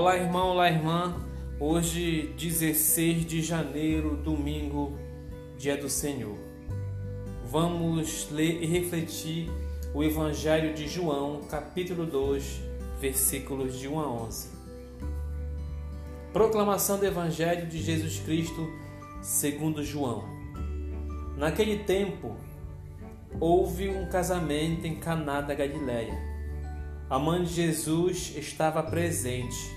Olá, irmão, olá, irmã. Hoje, 16 de janeiro, domingo, dia do Senhor. Vamos ler e refletir o Evangelho de João, capítulo 2, versículos de 1 a 11. Proclamação do Evangelho de Jesus Cristo, segundo João. Naquele tempo, houve um casamento em Caná da Galileia. A mãe de Jesus estava presente.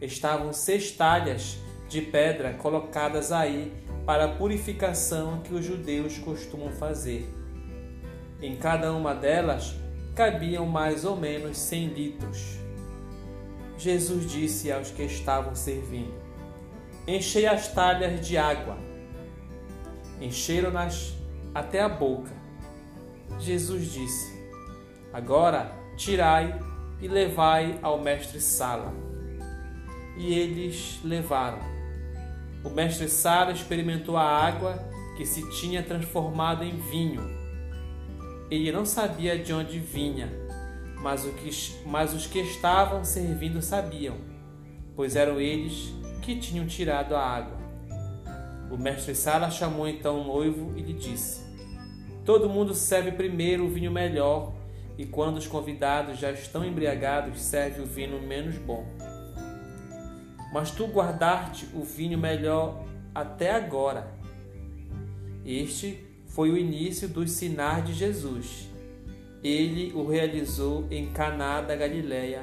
estavam seis talhas de pedra colocadas aí para a purificação que os judeus costumam fazer. Em cada uma delas cabiam mais ou menos cem litros. Jesus disse aos que estavam servindo: Enchei as talhas de água. Encheram-nas até a boca. Jesus disse: Agora tirai e levai ao mestre Sala e eles levaram. O mestre Sara experimentou a água que se tinha transformado em vinho. Ele não sabia de onde vinha, mas, o que, mas os que estavam servindo sabiam, pois eram eles que tinham tirado a água. O mestre Sara chamou então o noivo e lhe disse: Todo mundo serve primeiro o vinho melhor, e quando os convidados já estão embriagados, serve o vinho menos bom mas tu guardaste o vinho melhor até agora. Este foi o início dos sinais de Jesus. Ele o realizou em Caná da Galileia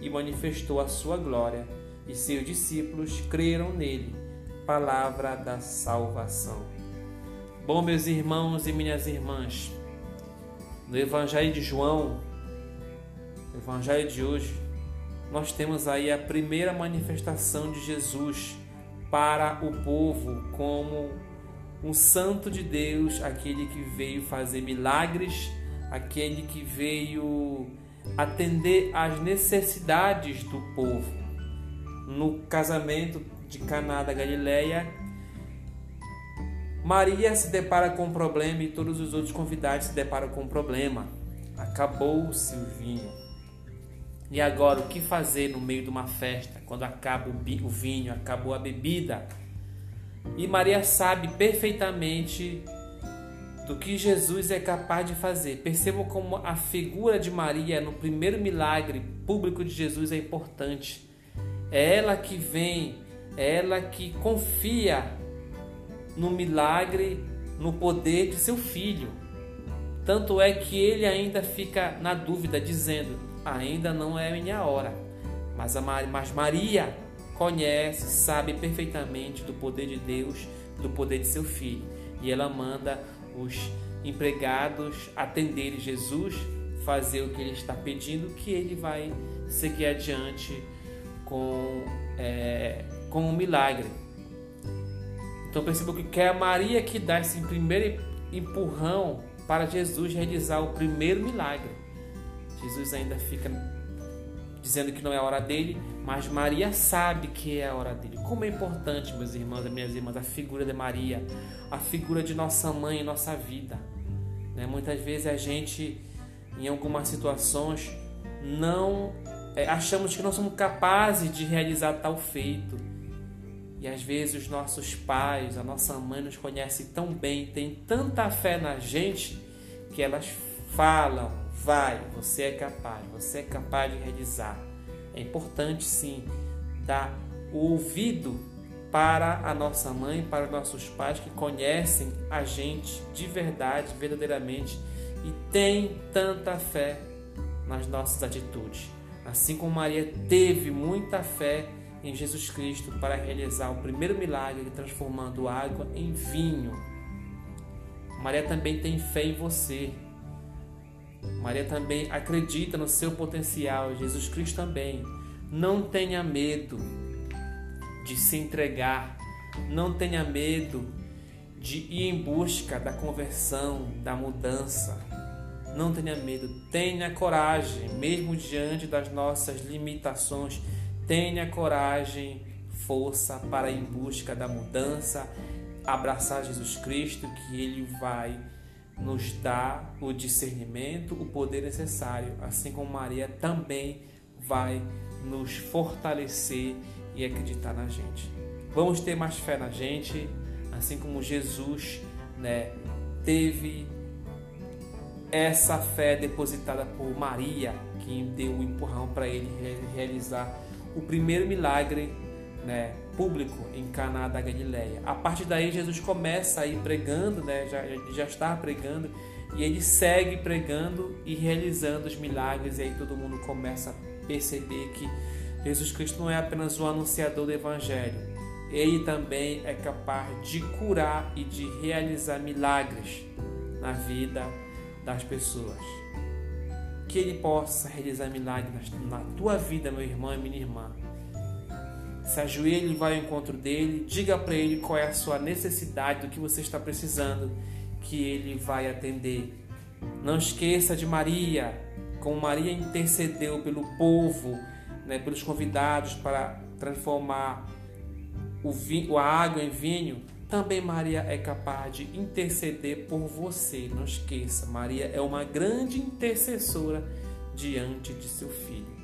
e manifestou a sua glória, e seus discípulos creram nele. Palavra da salvação. Bom, meus irmãos e minhas irmãs, no Evangelho de João, no Evangelho de hoje, nós temos aí a primeira manifestação de Jesus para o povo como um santo de Deus, aquele que veio fazer milagres, aquele que veio atender às necessidades do povo. No casamento de Caná da Galileia, Maria se depara com um problema e todos os outros convidados se deparam com um problema. Acabou-se o vinho. E agora, o que fazer no meio de uma festa, quando acaba o vinho, acabou a bebida? E Maria sabe perfeitamente do que Jesus é capaz de fazer. Percebam como a figura de Maria no primeiro milagre público de Jesus é importante. É ela que vem, é ela que confia no milagre, no poder de seu filho. Tanto é que ele ainda fica na dúvida, dizendo: ainda não é minha hora. Mas, a Maria, mas Maria conhece, sabe perfeitamente do poder de Deus, do poder de seu filho. E ela manda os empregados atenderem Jesus, fazer o que ele está pedindo, que ele vai seguir adiante com, é, com um milagre. Então perceba que é a Maria que dá esse primeiro empurrão para Jesus realizar o primeiro milagre. Jesus ainda fica dizendo que não é a hora dele, mas Maria sabe que é a hora dele. Como é importante, meus irmãos e minhas irmãs, a figura de Maria, a figura de nossa mãe em nossa vida. Né? Muitas vezes a gente, em algumas situações, não é, achamos que não somos capazes de realizar tal feito. E às vezes os nossos pais, a nossa mãe nos conhece tão bem, tem tanta fé na gente que elas falam, Vai, você é capaz, você é capaz de realizar. É importante sim dar o ouvido para a nossa mãe, para os nossos pais que conhecem a gente de verdade, verdadeiramente e têm tanta fé nas nossas atitudes. Assim como Maria teve muita fé em Jesus Cristo para realizar o primeiro milagre transformando água em vinho. Maria também tem fé em você, Maria também acredita no seu potencial, Jesus Cristo também. Não tenha medo de se entregar, não tenha medo de ir em busca da conversão, da mudança. Não tenha medo, tenha coragem, mesmo diante das nossas limitações, tenha coragem, força para ir em busca da mudança, abraçar Jesus Cristo, que Ele vai nos dar o discernimento, o poder necessário, assim como Maria também vai nos fortalecer e acreditar na gente. Vamos ter mais fé na gente, assim como Jesus, né, teve essa fé depositada por Maria, que deu o um empurrão para ele realizar o primeiro milagre, né, público em Caná da Galileia. A partir daí Jesus começa a ir pregando, né, já já está pregando e ele segue pregando e realizando os milagres e aí todo mundo começa a perceber que Jesus Cristo não é apenas o anunciador do evangelho, ele também é capaz de curar e de realizar milagres na vida das pessoas. Que Ele possa realizar milagres na tua vida, meu irmão e minha irmã. Se ajoelhe e vai ao encontro dele, diga para ele qual é a sua necessidade, do que você está precisando, que ele vai atender. Não esqueça de Maria, como Maria intercedeu pelo povo, né, pelos convidados para transformar o vinho, a água em vinho, também Maria é capaz de interceder por você. Não esqueça, Maria é uma grande intercessora diante de seu filho.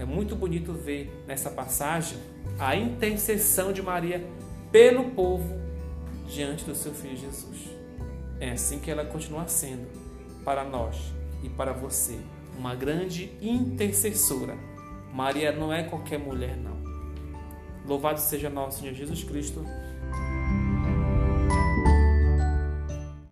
É muito bonito ver nessa passagem a intercessão de Maria pelo povo diante do seu filho Jesus. É assim que ela continua sendo para nós e para você, uma grande intercessora. Maria não é qualquer mulher, não. Louvado seja nosso Senhor Jesus Cristo